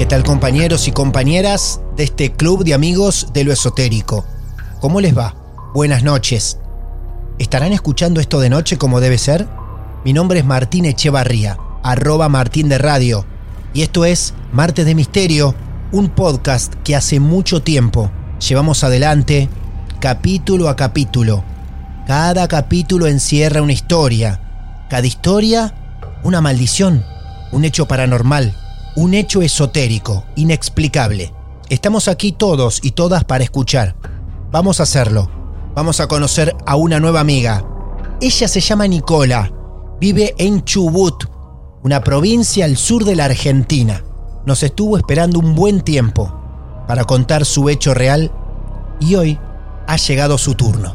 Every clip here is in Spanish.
¿Qué tal compañeros y compañeras de este club de amigos de lo esotérico? ¿Cómo les va? Buenas noches. ¿Estarán escuchando esto de noche como debe ser? Mi nombre es Martín Echevarría, arroba Martín de Radio, y esto es Martes de Misterio, un podcast que hace mucho tiempo llevamos adelante capítulo a capítulo. Cada capítulo encierra una historia, cada historia una maldición, un hecho paranormal un hecho esotérico, inexplicable. Estamos aquí todos y todas para escuchar. Vamos a hacerlo. Vamos a conocer a una nueva amiga. Ella se llama Nicola. Vive en Chubut, una provincia al sur de la Argentina. Nos estuvo esperando un buen tiempo para contar su hecho real y hoy ha llegado su turno.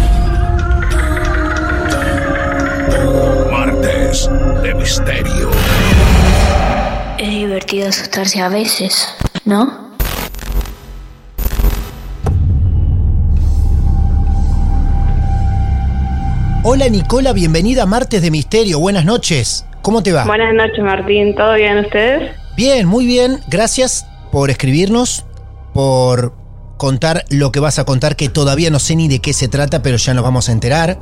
De Misterio. Es divertido asustarse a veces, ¿no? Hola Nicola, bienvenida a Martes de Misterio. Buenas noches. ¿Cómo te va? Buenas noches, Martín. ¿Todo bien ustedes? Bien, muy bien. Gracias por escribirnos, por contar lo que vas a contar, que todavía no sé ni de qué se trata, pero ya nos vamos a enterar.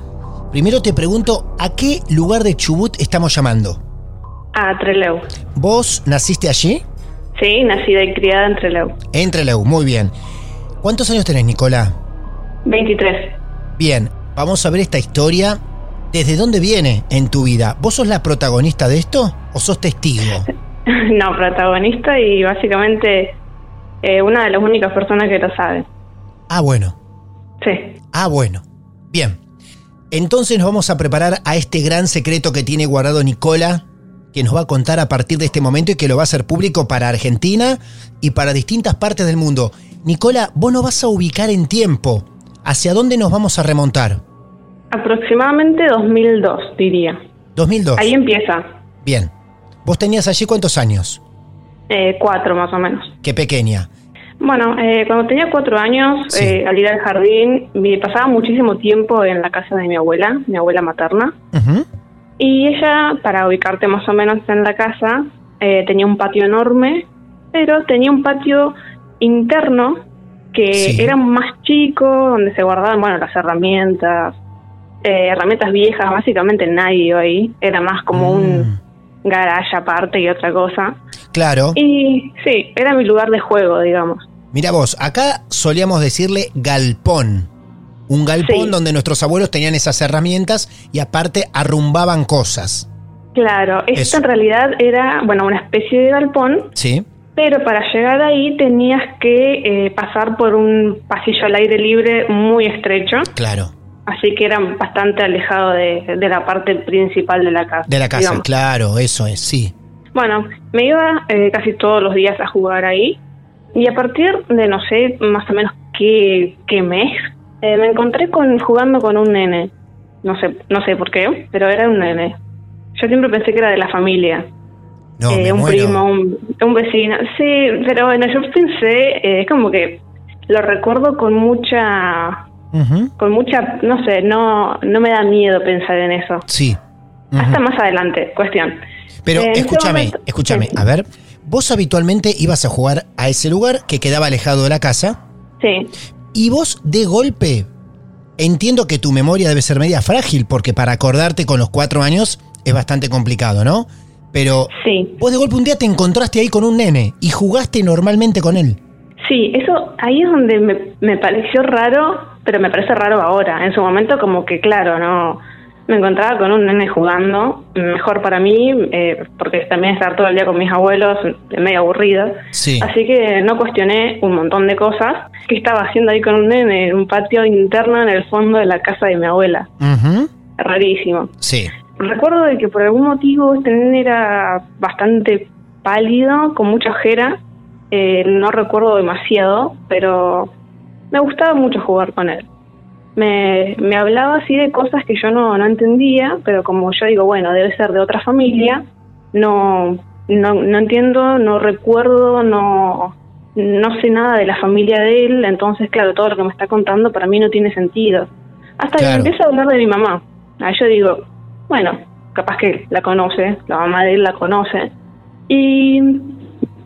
Primero te pregunto, ¿a qué lugar de Chubut estamos llamando? A Treleu. ¿Vos naciste allí? Sí, nacida y criada en Treleu. En Trelew, muy bien. ¿Cuántos años tenés, Nicola? 23. Bien, vamos a ver esta historia. ¿Desde dónde viene en tu vida? ¿Vos sos la protagonista de esto o sos testigo? no, protagonista y básicamente eh, una de las únicas personas que lo sabe. Ah, bueno. Sí. Ah, bueno. Bien. Entonces nos vamos a preparar a este gran secreto que tiene guardado Nicola, que nos va a contar a partir de este momento y que lo va a hacer público para Argentina y para distintas partes del mundo. Nicola, vos nos vas a ubicar en tiempo. ¿Hacia dónde nos vamos a remontar? Aproximadamente 2002, diría. 2002. Ahí empieza. Bien. ¿Vos tenías allí cuántos años? Eh, cuatro más o menos. Qué pequeña. Bueno, eh, cuando tenía cuatro años, Sí. eh, al ir al jardín, me pasaba muchísimo tiempo en la casa de mi abuela, mi abuela materna. Ujú. Y ella, para ubicarte más o menos en la casa, eh, tenía un patio enorme, pero tenía un patio interno que Sí. era más chico, donde se guardaban, bueno, las herramientas, eh, herramientas viejas, básicamente nadie ahí, era más como Mm. un garage aparte y otra cosa. Claro. Y sí, era mi lugar de juego, digamos. Mira vos, acá solíamos decirle galpón. Un galpón Sí. donde nuestros abuelos tenían esas herramientas y aparte arrumbaban cosas. Claro, esto Eso. en realidad era, bueno, una especie de galpón, ¿Sí? Pero para llegar ahí tenías que eh, pasar por un pasillo al aire libre muy estrecho, Claro. Así que era bastante alejado de, de la parte principal de la casa. De la casa, digamos. claro, eso es, sí. Bueno, me iba eh, casi todos los días a jugar ahí y a partir de no sé más o menos qué, qué mes eh, me encontré con jugando con un nene. No sé, no sé por qué, pero era un nene. yo siempre pensé que era de la familia. No, Eh, un muero. primo, un, un vecino. Sí, pero bueno, yo pensé, eh, es como que lo recuerdo con mucha, Con mucha, no sé, no, no me da miedo pensar en eso. Sí. Hasta más adelante, cuestión. Pero Eh, ese escúchame, momento- escúchame, sí. a ver, vos habitualmente ibas a jugar a ese lugar que quedaba alejado de la casa Sí, y vos de golpe, entiendo que tu memoria debe ser media frágil porque para acordarte con los cuatro años es bastante complicado, ¿no? Pero sí. vos de golpe un día te encontraste ahí con un nene y jugaste normalmente con él. Sí, eso ahí es donde me, me pareció raro, pero me parece raro ahora. En su momento como que, claro, no me encontraba con un nene jugando, mejor para mí, eh, porque también estar todo el día con mis abuelos es medio aburrido. Sí. Así que no cuestioné un montón de cosas que estaba haciendo ahí con un nene en un patio interno en el fondo de la casa de mi abuela. Ujú, Rarísimo. Sí. Recuerdo de que por algún motivo este nene era bastante pálido, con mucha ojera. Eh, no recuerdo demasiado, pero me gustaba mucho jugar con él. Me, me hablaba así de cosas que yo no, no entendía, pero como yo digo, bueno, debe ser de otra familia, no, no, no entiendo, no recuerdo, no, no sé nada de la familia de él, entonces claro, todo lo que me está contando para mí no tiene sentido. Hasta Claro. que empieza a hablar de mi mamá. Ahí yo digo, bueno, capaz que la conoce, la mamá de él la conoce. Y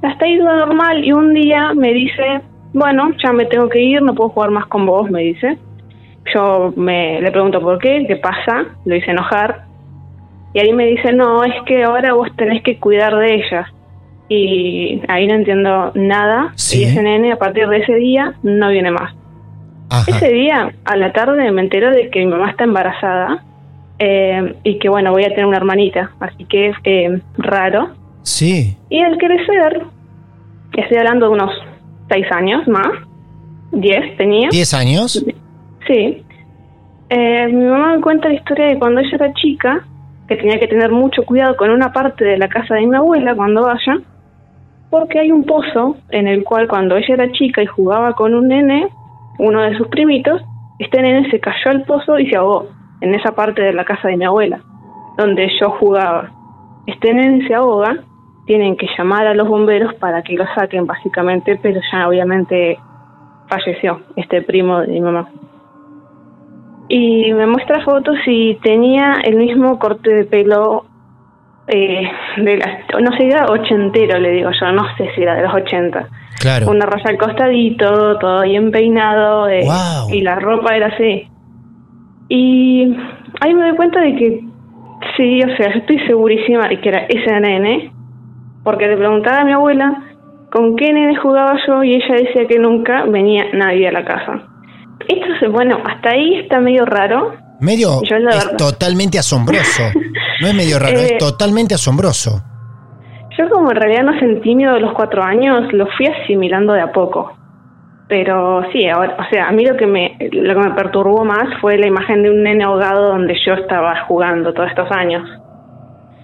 hasta ahí todo normal y un día me dice, bueno, ya me tengo que ir, no puedo jugar más con vos, me dice. Yo me le pregunto por qué, qué pasa, lo hice enojar. Y ahí me dice, no, es que ahora vos tenés que cuidar de ella. Y ahí no entiendo nada. Sí. Y ese nene a partir de ese día no viene más. Ajá. Ese día, a la tarde, me entero de que mi mamá está embarazada eh, y que, bueno, voy a tener una hermanita. Así que es eh, raro. Sí. Y al crecer, estoy hablando de unos seis años más, diez tenía. ¿Diez años? Sí. Eh, mi mamá me cuenta la historia de cuando ella era chica, que tenía que tener mucho cuidado con una parte de la casa de mi abuela cuando vaya, porque hay un pozo en el cual cuando ella era chica y jugaba con un nene, uno de sus primitos, este nene se cayó al pozo y se ahogó en esa parte de la casa de mi abuela, donde yo jugaba. Este nene se ahoga, tienen que llamar a los bomberos para que lo saquen básicamente, pero ya obviamente falleció este primo de mi mamá. Y me muestra fotos y tenía el mismo corte de pelo eh, de las, no sé, era ochentero, le digo yo, no sé si era de los 80. Claro. Una raya al costadito, todo bien peinado, eh, Wow. y la ropa era así. Y ahí me doy cuenta de que sí, o sea, yo estoy segurísima de que era ese nene, porque le preguntaba a mi abuela con qué nene jugaba yo y ella decía que nunca venía nadie a la casa. Esto se, bueno, hasta ahí está medio raro. Medio Yo es verdad- totalmente asombroso. No es medio raro, Eh, es totalmente asombroso. Yo como en realidad no sentí miedo de los cuatro años, lo fui asimilando de a poco. Pero sí, ahora, o sea, a mí lo que me lo que me perturbó más fue la imagen de un nene ahogado donde yo estaba jugando todos estos años.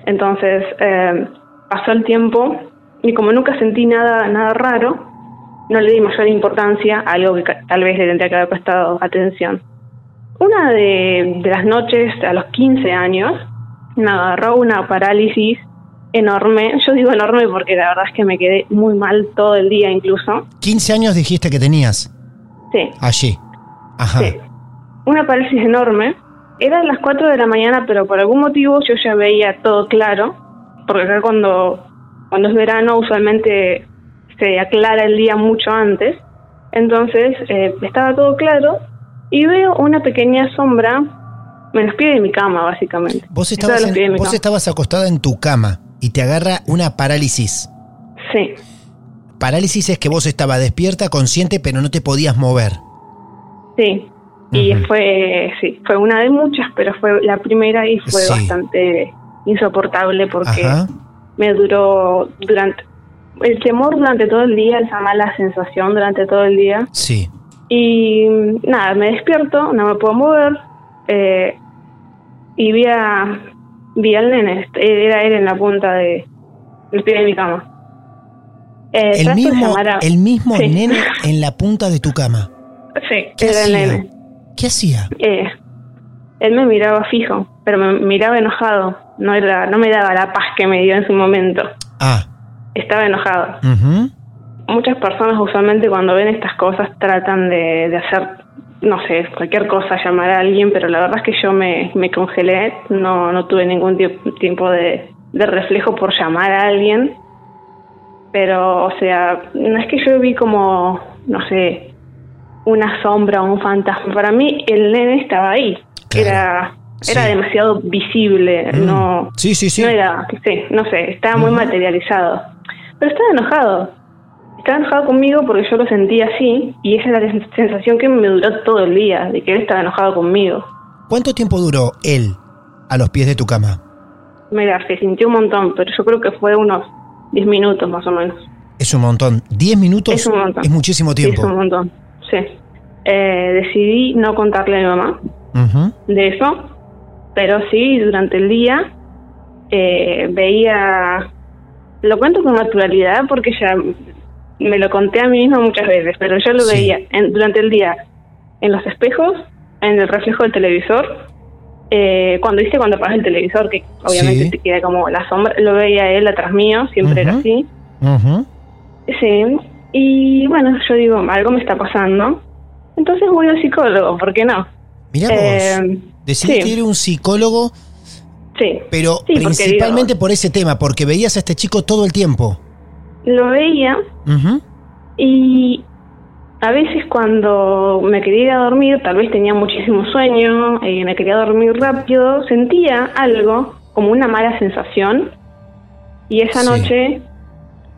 Entonces eh, pasó el tiempo y como nunca sentí nada nada raro, no le di mayor importancia a algo que tal vez le tendría que haber prestado atención. Una de, de las noches a los 15 años me agarró una parálisis enorme. Yo digo enorme porque la verdad es que me quedé muy mal todo el día incluso. 15 años dijiste que tenías Sí, allí. Ajá. sí. Una parálisis enorme. Eran las 4 de la mañana, pero por algún motivo yo ya veía todo claro. Porque acá cuando, cuando es verano usualmente se aclara el día mucho antes. Entonces eh, estaba todo claro y veo una pequeña sombra en los pies de mi cama, básicamente. Vos, Estaba estabas en los pies de en- mi vos cama. estabas acostada en tu cama y te agarra una parálisis. Sí, Parálisis es que vos estabas despierta, consciente, pero no te podías mover. sí. Y fue, sí, fue una de muchas, pero fue la primera y fue Sí. bastante insoportable porque Ajá. me duró durante el temor durante todo el día, esa mala sensación durante todo el día. Sí. Y nada, me despierto, no me puedo mover eh, y vi, a, vi al nene, era él en la punta de, del pie de mi cama. Eh, El mismo, el mismo Sí. nene en la punta de tu cama. Sí, ¿Qué era el hacía? nene. ¿Qué hacía? Eh, él me miraba fijo, pero me miraba enojado. No era, no me daba la paz que me dio en su momento. Ah. Estaba enojado. Muchas personas usualmente cuando ven estas cosas tratan de, de hacer, no sé, cualquier cosa, llamar a alguien, pero la verdad es que yo me, me congelé, no, no tuve ningún tie- tiempo de, de reflejo por llamar a alguien. Pero, o sea, no es que yo vi como, no sé, una sombra o un fantasma. Para mí el nene estaba ahí. Era, era Sí. demasiado visible, Mm. no, Sí, sí, sí. no era, sí, no sé, estaba muy materializado. Pero estaba enojado. Estaba enojado conmigo porque yo lo sentía así y esa es la sensación que me duró todo el día, de que él estaba enojado conmigo. ¿Cuánto tiempo duró él a los pies de tu cama? Mira, se sintió un montón, pero yo creo que fue unos 10 minutos más o menos. Es un montón. ¿10 minutos? Es un montón. Es muchísimo Sí, tiempo. es un montón, sí. Eh, decidí no contarle a mi mamá de eso, pero sí, durante el día eh, veía... Lo cuento con naturalidad porque ya me lo conté a mí misma muchas veces, pero yo lo Sí. veía en- durante el día en los espejos, en el reflejo del televisor, eh, cuando hice cuando apagas el televisor, que obviamente Sí. te queda como la sombra, lo veía él atrás mío, siempre era así. Sí, y bueno, yo digo, algo me está pasando. Entonces voy al psicólogo, ¿por qué no? Eh, Decidiste sí. ir a un psicólogo, Sí, pero Sí, porque principalmente por ese tema, porque veías a este chico todo el tiempo. lo veía y a veces cuando me quería ir a dormir, tal vez tenía muchísimo sueño, y me quería dormir rápido, sentía algo, como una mala sensación, y esa Sí. noche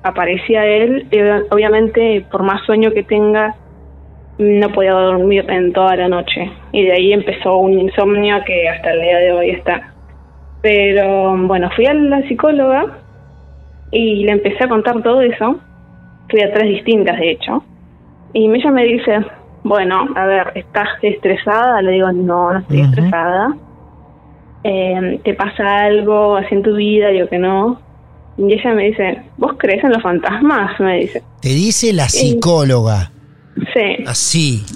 aparecía él, y obviamente por más sueño que tenga, no podía dormir en toda la noche, y de ahí empezó un insomnio que hasta el día de hoy está. Pero bueno, fui a la psicóloga y le empecé a contar todo eso, fui a tres distintas de hecho, y ella me dice, bueno, a ver, ¿estás estresada? Le digo, no, no estoy estresada. Eh, ¿Te pasa algo así en tu vida? Digo que no. Y ella me dice, ¿vos crees en los fantasmas? Me dice, Te dice la psicóloga. Sí, Así. sí.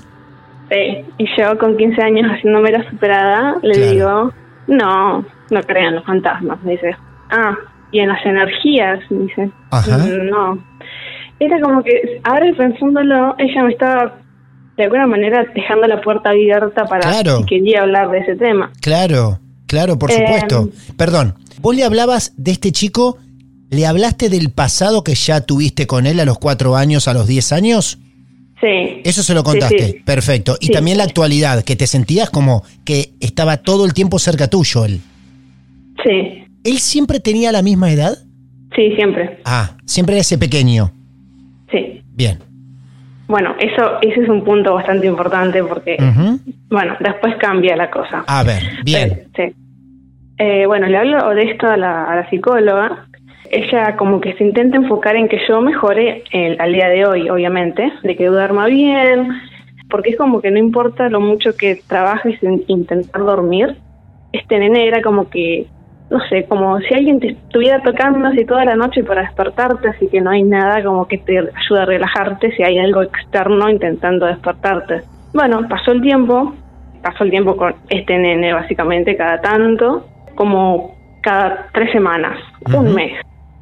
Y yo con 15 años haciéndome la superada, le Claro. digo, no, no creo en los fantasmas. Me dice, ah, y en las energías, me dice, Ajá. "Mm, no. Era como que, ahora pensándolo, ella me estaba de alguna manera dejando la puerta abierta para Claro. si quería hablar de ese tema. Claro, claro, por Eh, supuesto. Perdón, vos le hablabas de este chico, ¿le hablaste del pasado que ya tuviste con él a los cuatro años, a los 10 años? Sí. Eso se lo contaste, sí. perfecto. Y Sí. también la actualidad, que te sentías como que estaba todo el tiempo cerca tuyo él. Sí, ¿Él siempre tenía la misma edad? sí, siempre. Ah, siempre era ese pequeño. Sí. Bien. Bueno, eso ese es un punto bastante importante porque, bueno, después cambia la cosa. A ver, bien. Sí. Eh, bueno, le hablo de esto a la, a la psicóloga. Ella como que se intenta enfocar en que yo mejore el- al día de hoy, obviamente, de que duerma bien, porque es como que no importa lo mucho que trabajes en intentar dormir, este nene era como que, no sé, como si alguien te estuviera tocando así toda la noche para despertarte, así que no hay nada como que te ayuda a relajarte si hay algo externo intentando despertarte. Bueno, pasó el tiempo, pasó el tiempo con este nene básicamente cada tanto, como cada tres semanas, un mes.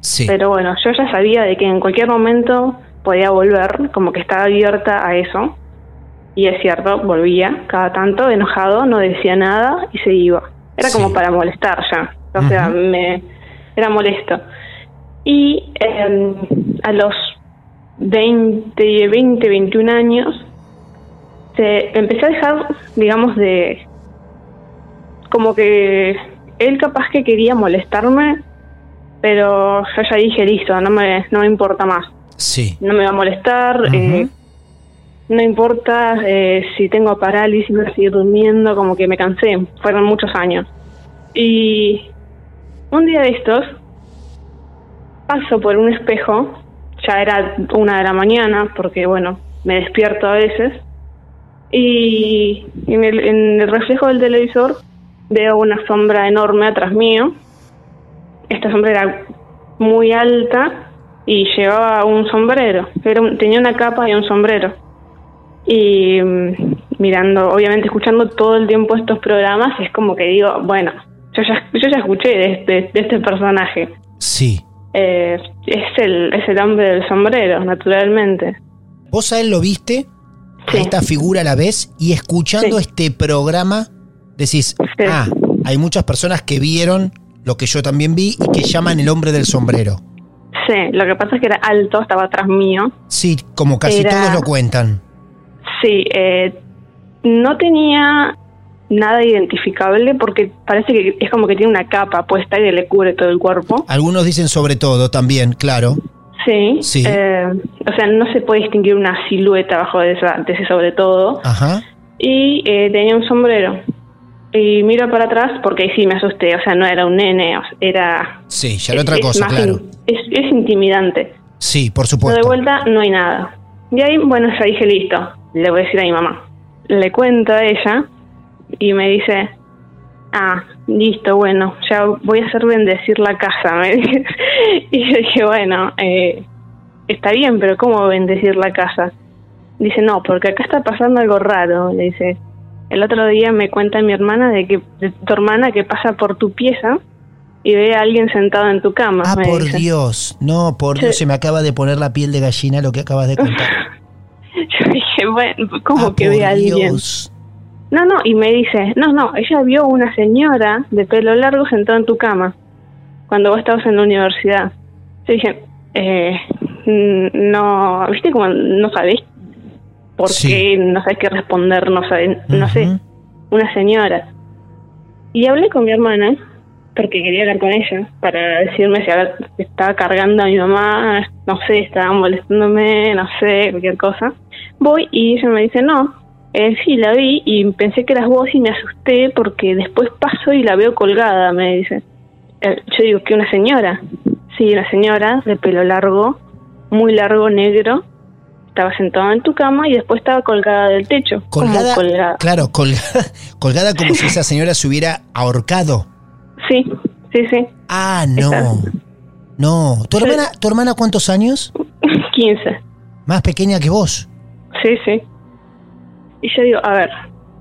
Sí. Pero bueno, yo ya sabía de que en cualquier momento podía volver, como que estaba abierta a eso. Y es cierto, volvía cada tanto enojado, no decía nada y se iba. Era Sí. como para molestar ya. O sea, me era molesto. Y eh, a los 20, 20, 21 años, se empecé a dejar, digamos, de... Como que él capaz que quería molestarme, pero yo ya dije, listo, no me, no me importa más. Sí. No me va a molestar, eh, no importa eh, si tengo parálisis, voy a seguir durmiendo, como que me cansé, fueron muchos años. Y un día de estos, paso por un espejo, ya era una de la mañana, porque bueno, me despierto a veces, y en el, en el reflejo del televisor veo una sombra enorme atrás mío. Esta sombra era muy alta y llevaba un sombrero, era un- tenía una capa y un sombrero. Y mm, mirando, obviamente escuchando todo el tiempo estos programas, es como que digo, bueno, yo ya, yo ya escuché de este, de este personaje. Sí. Eh, es, el, es el hombre del sombrero, naturalmente. ¿Vos a él lo viste? Sí. A esta figura a la vez y escuchando Sí. este programa decís, Sí. ah, hay muchas personas que vieron lo que yo también vi y que llaman el hombre del sombrero. Sí, lo que pasa es que era alto, estaba atrás mío. Sí, como casi Era- todos lo cuentan. Sí, eh, no tenía nada identificable porque parece que es como que tiene una capa puesta y le cubre todo el cuerpo. Algunos dicen sobre todo también, claro. Sí. Sí. eh, o sea, no se puede distinguir una silueta bajo de, esa, de ese sobre todo. Ajá. Y eh, tenía un sombrero. Y miro para atrás porque ahí sí me asusté. O sea, no era un nene, era... Sí, ya era otra es cosa, más claro. in- es, es intimidante. Sí, por Pero de supuesto. vuelta no hay nada. Y ahí, bueno, ya dije, listo, le voy a decir a mi mamá. Le cuento a ella y me dice, ah, listo, bueno, ya voy a hacer bendecir la casa, me dice. Y yo dije, bueno, eh, está bien, pero ¿cómo bendecir la casa? Dice, no, porque acá está pasando algo raro, le dice. El otro día me cuenta mi hermana de que de tu hermana que pasa por tu pieza y ve a alguien sentado en tu cama. Ah, por dice. Dios. No, por Sí. Dios, se me acaba de poner la piel de gallina lo que acabas de contar. Yo dije, bueno, ¿cómo Ah, que ve a alguien? Dios. No, no, y me dice, no, no, ella vio una señora de pelo largo sentada en tu cama cuando vos estabas en la universidad. Yo dije, eh, no, viste como no sabés por Sí. qué, no sabés qué responder, no sabés, no sé, una señora. Y hablé con mi hermana, porque quería hablar con ella, para decirme si estaba cargando a mi mamá, no sé, estaba molestándome, no sé, cualquier cosa. Voy y ella me dice, no, eh, sí, la vi y pensé que eras vos y me asusté porque después paso y la veo colgada, me dice. Eh, yo digo, ¿que una señora? Sí, una señora de pelo largo, muy largo, negro. Estaba sentada en tu cama y después estaba colgada del techo. como Colgada, claro, colgada, colgada como si esa señora se hubiera ahorcado. Sí, sí, sí. Ah, no. Exacto. No. ¿Tu hermana, ¿Tu hermana cuántos años? 15. Más pequeña que vos. Sí, sí. Y yo digo, a ver,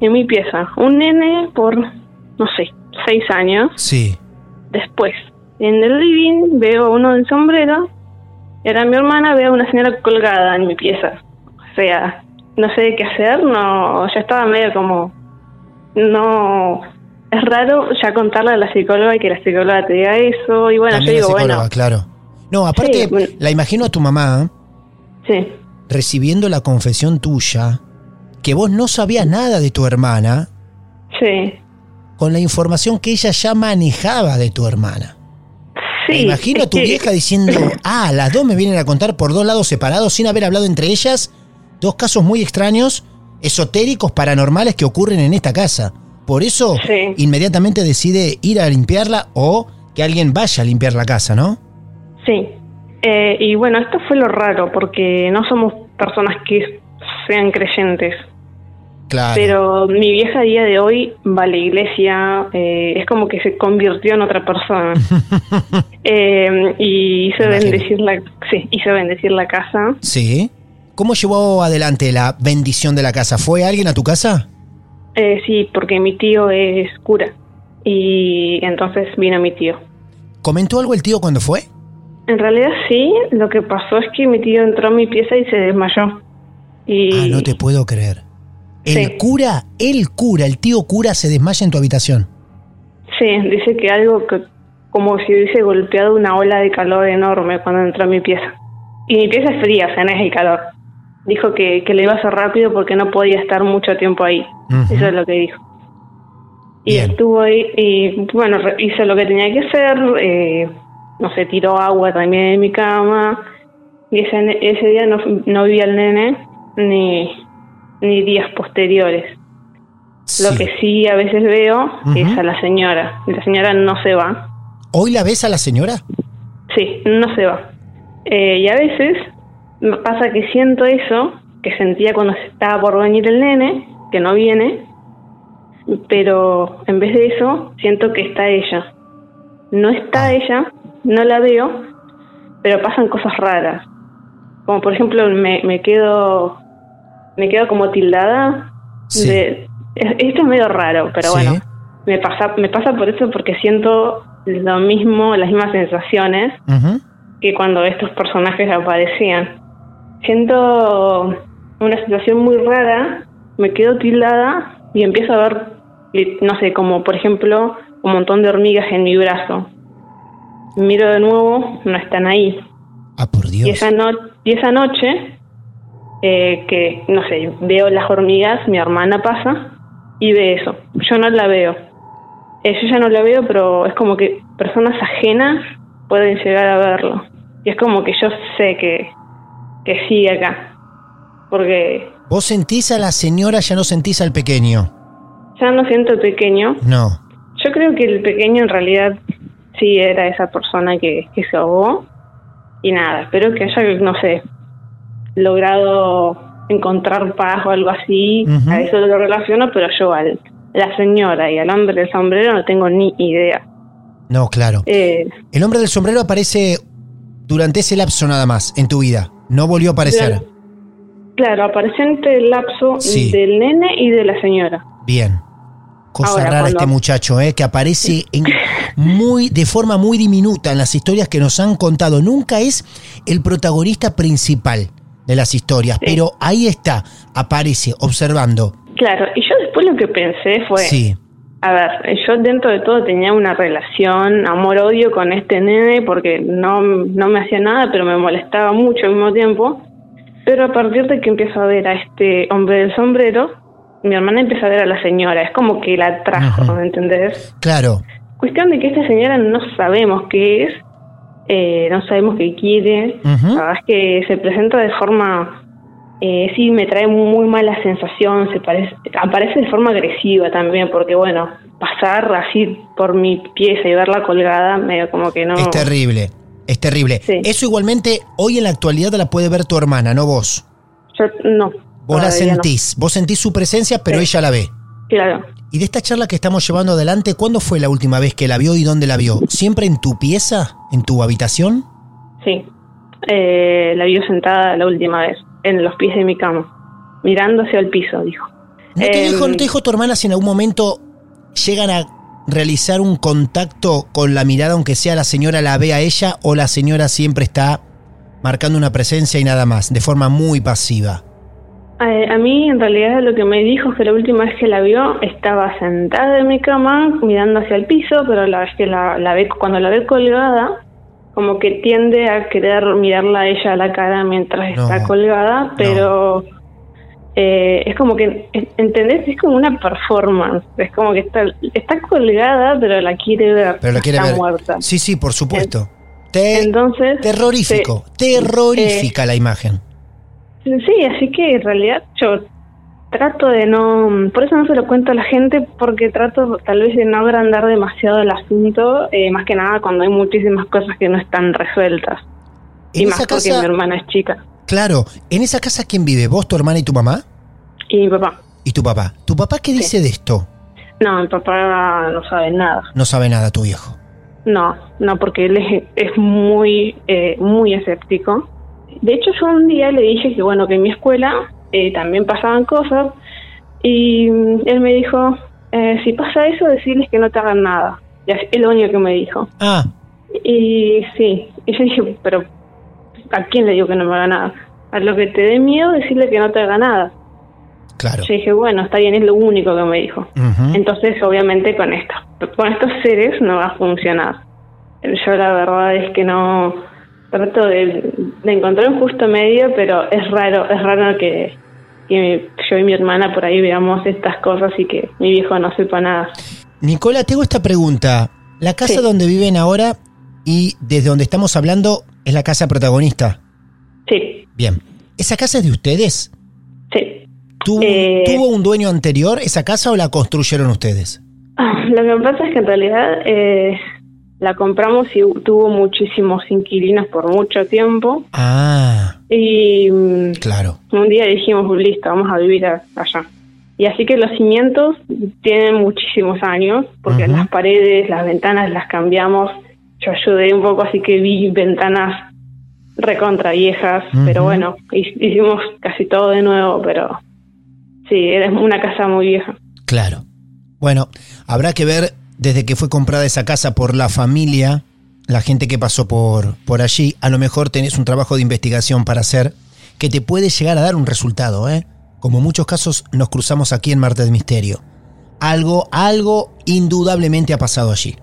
en mi pieza, un nene por, no sé, seis años. Sí. Después, en el living veo uno del sombrero. Ahora mi hermana veo a una señora colgada en mi pieza. O sea, no sé qué hacer, no, ya estaba medio como, no, es raro ya contarle a la psicóloga y que la psicóloga te diga eso. Y bueno, También yo digo, bueno, claro. No, aparte, Sí, bueno. la imagino a tu mamá sí, recibiendo la confesión tuya, que vos no sabías nada de tu hermana, sí. con la información que ella ya manejaba de tu hermana. Me Sí, imagino a tu vieja diciendo, ah, las dos me vienen a contar por dos lados separados sin haber hablado entre ellas, dos casos muy extraños, esotéricos, paranormales que ocurren en esta casa. Por eso, Sí. inmediatamente decide ir a limpiarla o que alguien vaya a limpiar la casa, ¿no? Sí. Eh, y bueno, esto fue lo raro, porque no somos personas que sean creyentes. Claro. Pero mi vieja a día de hoy va a la iglesia, eh, es como que se convirtió en otra persona. Eh, y hizo bendecir la, sí, hizo bendecir la casa. Sí. ¿Cómo llevó adelante la bendición de la casa? ¿Fue alguien a tu casa? Eh, sí, porque mi tío es cura. Y entonces vino mi tío. ¿Comentó algo el tío cuando fue? En realidad sí, lo que pasó es que mi tío entró a mi pieza y se desmayó. Y Ah, no te puedo creer. El Sí. cura, el cura, el tío cura se desmaya en tu habitación. Sí, dice que algo que como si hubiese golpeado una ola de calor enorme cuando entró a mi pieza. Y mi pieza es fría, o sea, no es el calor. Dijo que, que le iba a hacer rápido porque no podía estar mucho tiempo ahí. Eso es lo que dijo. Y Bien. estuvo ahí y, bueno, hizo lo que tenía que hacer. eh, no sé, tiró agua también en mi cama. Y ese, ese día no, no vi al nene ni, ni días posteriores. Lo que sí a veces veo es a la señora. Y la señora no se va. ¿Hoy la ves a la señora? Sí, no se va. Eh, y a veces me pasa que siento eso que sentía cuando estaba por venir el nene, que no viene, pero en vez de eso siento que está ella. No está Ah. ella, no la veo, pero pasan cosas raras. Como por ejemplo me, me quedo me quedo como tildada Sí. de es- esto es medio raro, pero Sí. bueno. me pasa, me pasa por eso porque siento lo mismo, las mismas sensaciones que cuando estos personajes aparecían. Siento una situación muy rara, me quedo tildada y empiezo a ver, no sé, como por ejemplo un montón de hormigas en mi brazo. Miro de nuevo, no están ahí. Ah, por Y Dios. esa, no- y esa noche, eh, que, no sé, veo las hormigas, mi hermana pasa y ve eso. Yo no la veo. Eh, yo ya no la veo, pero es como que personas ajenas pueden llegar a verlo. Y es como que yo sé que, que sigue acá. Porque ¿Vos sentís a la señora, ya no sentís al pequeño? ya no siento pequeño. No. Yo creo que el pequeño en realidad sí era esa persona que, que se ahogó y nada, espero que haya, no sé, logrado encontrar paz o algo así, a eso lo relaciono, pero yo al la señora y al hombre del sombrero no tengo ni idea. No, claro. Eh, El hombre del sombrero aparece durante ese lapso nada más en tu vida. No volvió a aparecer. Claro. claro, aparece entre el lapso Sí. del nene y de la señora. Bien. Cosa Ahora, rara cuando- este muchacho, ¿eh? que aparece en muy, de forma muy diminuta en las historias que nos han contado. Nunca es el protagonista principal de las historias, pero ahí está, aparece, observando. Claro, y yo después lo que pensé fue, Sí, A ver, yo dentro de todo tenía una relación amor-odio con este nene porque no, no me hacía nada, pero me molestaba mucho al mismo tiempo. Pero a partir de que empiezo a ver a este hombre del sombrero, mi hermana empieza a ver a la señora. Es como que la trajo. ¿me entendés? claro. Cuestión de que esta señora no sabemos qué es, eh, no sabemos qué quiere. La verdad es que se presenta de forma, eh, sí, me trae muy mala sensación, se parece, aparece de forma agresiva también, porque bueno, pasar así por mi pieza y verla colgada, medio como que no... Es terrible, es terrible. Sí. Eso igualmente hoy en la actualidad la puede ver tu hermana, no vos. Yo no. Vos la no. sentís, vos sentís su presencia, pero ella la ve. Claro. Y de esta charla que estamos llevando adelante, ¿cuándo fue la última vez que la vio y dónde la vio? ¿Siempre en tu pieza? ¿En tu habitación? Sí, eh, la vio sentada la última vez, en los pies de mi cama, mirando hacia el piso, dijo. ¿No te, Em, dijo, ¿No te dijo tu hermana si en algún momento llegan a realizar un contacto con la mirada, aunque sea la señora la ve a ella, o la señora siempre está marcando una presencia y nada más, de forma muy pasiva? Eh, a mí en realidad lo que me dijo es que la última vez que la vio estaba sentada en mi cama mirando hacia el piso, pero la vez que la, la ve, cuando la ve colgada, como que tiende a querer mirarla a ella a la cara mientras No, está colgada, pero eh, es como que, en- ¿entendés? Es como una performance, es como que está, está colgada, pero la quiere ver, Pero la quiere está ver. muerta. Sí, sí, por supuesto. Te- Entonces, terrorífico, terrorífica la imagen. Sí, así que en realidad yo trato de no, por eso no se lo cuento a la gente, porque trato tal vez de no agrandar demasiado el asunto, eh, más que nada cuando hay muchísimas cosas que no están resueltas. Y más esa porque casa- mi hermana es chica Claro, en esa casa ¿quién vive? ¿Vos, tu hermana y tu mamá? y mi papá. ¿Y tu papá? ¿Tu papá qué dice de esto? No, mi papá no sabe nada. No sabe nada tu viejo. No, no, porque él es, es muy, eh, muy escéptico. De hecho, yo un día le dije que, bueno, que en mi escuela eh, también pasaban cosas y mm, él me dijo, eh, si pasa eso, decirles que no te hagan nada. Y así- es lo único que me dijo. Ah, Y sí, y yo dije, pero ¿a quién le digo que no me haga nada? A lo que te dé miedo, decirle que no te haga nada. claro. Yo dije, bueno, está bien, es lo único que me dijo. Entonces, obviamente, con esto, con estos seres no va a funcionar. Yo la verdad es que no trato de, de encontrar un justo medio, pero es raro, es raro que, que yo y mi hermana por ahí veamos estas cosas y que mi viejo no sepa nada. Nicola, tengo esta pregunta. La casa Sí. donde viven ahora y desde donde estamos hablando es la casa protagonista. Sí, Bien. ¿Esa casa es de ustedes? sí. ¿Tuvo, Eh. ¿tuvo un dueño anterior esa casa o la construyeron ustedes? Lo que pasa es que en realidad eh, la compramos y tuvo muchísimos inquilinos por mucho tiempo Ah, y claro. un día dijimos, listo, vamos a vivir allá. Y así que los cimientos tienen muchísimos años, porque las paredes, las ventanas las cambiamos. Yo ayudé un poco, así que vi ventanas recontra viejas, pero bueno, hi- hicimos casi todo de nuevo, pero sí, era una casa muy vieja. Claro. Bueno, habrá que ver desde que fue comprada esa casa por la familia, la gente que pasó por, por allí, a lo mejor tenés un trabajo de investigación para hacer que te puede llegar a dar un resultado, ¿eh? Como en muchos casos nos cruzamos aquí en Marte de Misterio. Algo, algo indudablemente ha pasado allí.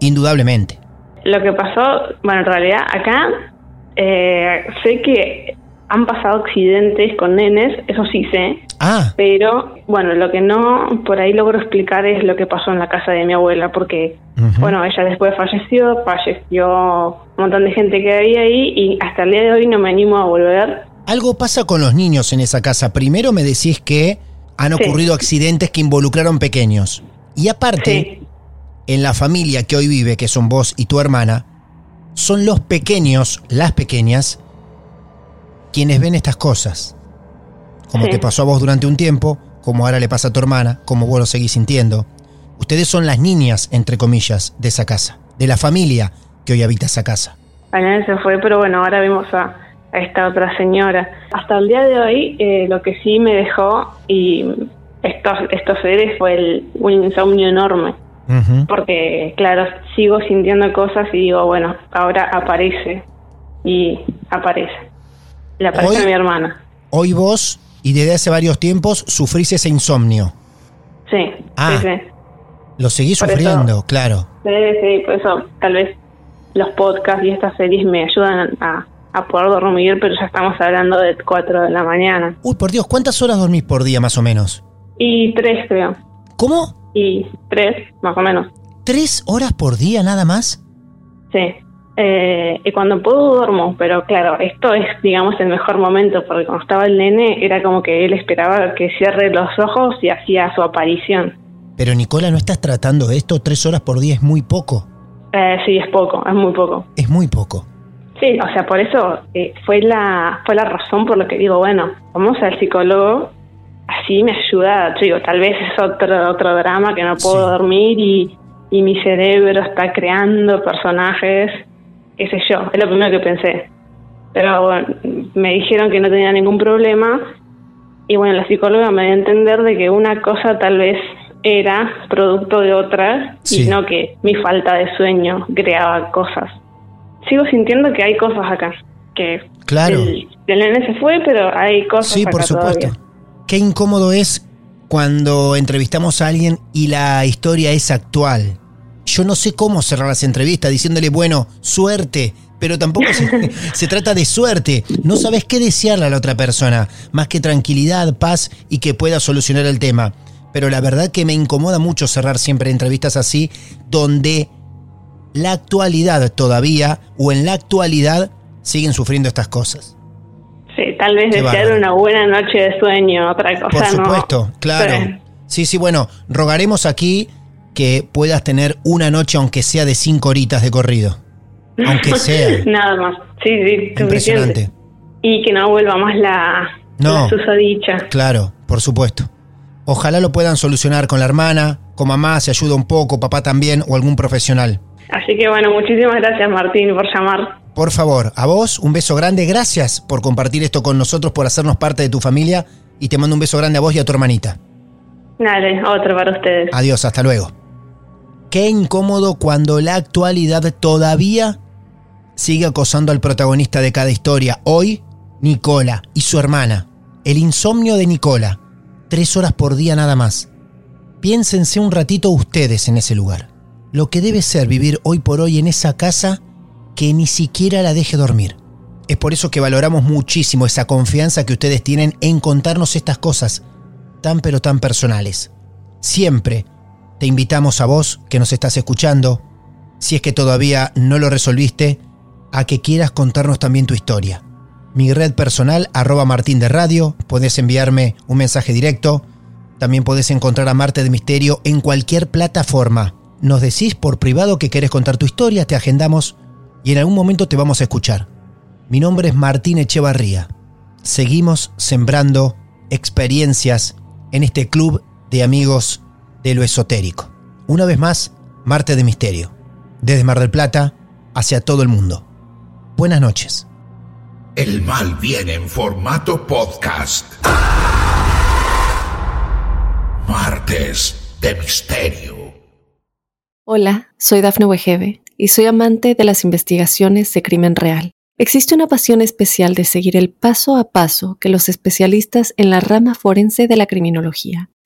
Indudablemente. Lo que pasó, bueno, en realidad acá eh, sé que han pasado accidentes con nenes, eso sí sé. Ah. Pero, bueno, lo que no por ahí logro explicar es lo que pasó en la casa de mi abuela, porque, bueno, ella después falleció, falleció un montón de gente que había ahí y hasta el día de hoy no me animo a volver. Algo pasa con los niños en esa casa. Primero me decís que han Sí. ocurrido accidentes que involucraron pequeños. Y aparte, en la familia que hoy vive, que son vos y tu hermana, son los pequeños, las pequeñas, quienes ven estas cosas. Como Sí. te pasó a vos durante un tiempo, como ahora le pasa a tu hermana, como vos lo seguís sintiendo. Ustedes son las niñas, entre comillas, de esa casa, de la familia que hoy habita esa casa. La nena se fue, pero bueno, ahora vemos a, a esta otra señora. Hasta el día de hoy, eh, lo que sí me dejó y estos, estos seres fue el, un insomnio enorme. Porque, claro, sigo sintiendo cosas y digo, bueno, ahora aparece. Y aparece. Le aparece Hoy- a mi hermana. Hoy vos, y desde hace varios tiempos, sufrís ese insomnio. Sí, Ah. sí, sí. Lo seguís Por eso- sufriendo, claro. Sí, sí, por eso tal vez los podcasts y estas series me ayudan a, a poder dormir, pero ya estamos hablando de 4 de la mañana. Uy, por Dios, ¿cuántas horas dormís por día más o menos? Y tres, creo. ¿Cómo? Y tres, más o menos. ¿Tres horas por día nada más? Sí. Eh, y cuando puedo duermo, pero claro, esto es, digamos, el mejor momento, porque cuando estaba el nene era como que él esperaba que cierre los ojos y hacía su aparición. Pero Nicola, ¿no estás tratando esto? Tres horas por día es muy poco. Eh, sí, es poco, es muy poco. Es muy poco. Sí, o sea, por eso eh, fue la fue la razón por la que digo, bueno, vamos al psicólogo, así me ayuda, yo digo, tal vez es otro otro drama que no puedo dormir y, y mi cerebro está creando personajes, qué sé yo, es lo primero que pensé. Pero bueno, me dijeron que no tenía ningún problema y bueno, la psicóloga me dio a entender de que una cosa tal vez era producto de otra Sí. y no que mi falta de sueño creaba cosas. Sigo sintiendo que hay cosas acá, que Claro. el, el nene se fue, pero hay cosas Sí, acá por supuesto. todavía. Qué incómodo es cuando entrevistamos a alguien y la historia es actual. Yo no sé cómo cerrar las entrevistas diciéndole, bueno, suerte, pero tampoco se, se trata de suerte. No sabes qué desearle a la otra persona, más que tranquilidad, paz y que pueda solucionar el tema. Pero la verdad que me incomoda mucho cerrar siempre entrevistas así, donde la actualidad todavía, o en la actualidad, siguen sufriendo estas cosas. Sí, tal vez Qué desear una buena noche de sueño, otra cosa, Por ¿no? supuesto, claro. Sí, sí, bueno, rogaremos aquí que puedas tener una noche, aunque sea de cinco horitas de corrido. Aunque sea. Nada más. Sí, sí, suficiente. Impresionante. Y que no vuelva más la, No. la susodicha. Claro, por supuesto. Ojalá lo puedan solucionar con la hermana, con mamá, se ayuda un poco, papá también, o algún profesional. Así que bueno, muchísimas gracias Martín por llamar. Por favor, a vos un beso grande, gracias por compartir esto con nosotros, por hacernos parte de tu familia, y te mando un beso grande a vos y a tu hermanita. Dale, otro para ustedes. Adiós, hasta luego. Qué incómodo cuando la actualidad todavía sigue acosando al protagonista de cada historia. Hoy, Nicola y su hermana. El insomnio de Nicola. Tres horas por día nada más. Piénsense un ratito ustedes en ese lugar. Lo que debe ser vivir hoy por hoy en esa casa que ni siquiera la deje dormir. Es por eso que valoramos muchísimo esa confianza que ustedes tienen en contarnos estas cosas tan pero tan personales. Siempre te invitamos a vos que nos estás escuchando, si es que todavía no lo resolviste, a que quieras contarnos también tu historia. Mi red personal, arroba Martín Radio, podés enviarme un mensaje directo, también podés encontrar a Marte de Misterio en cualquier plataforma. Nos decís por privado que querés contar tu historia, te agendamos y en algún momento te vamos a escuchar. Mi nombre es Martín Echevarría. Seguimos sembrando experiencias en este club de amigos de lo esotérico. Una vez más, Marte de Misterio. Desde Mar del Plata hacia todo el mundo. Buenas noches. El mal viene en formato podcast. Martes de misterio. Hola, soy Dafne Wegebe y soy amante de las investigaciones de crimen real. Existe una pasión especial de seguir el paso a paso que los especialistas en la rama forense de la criminología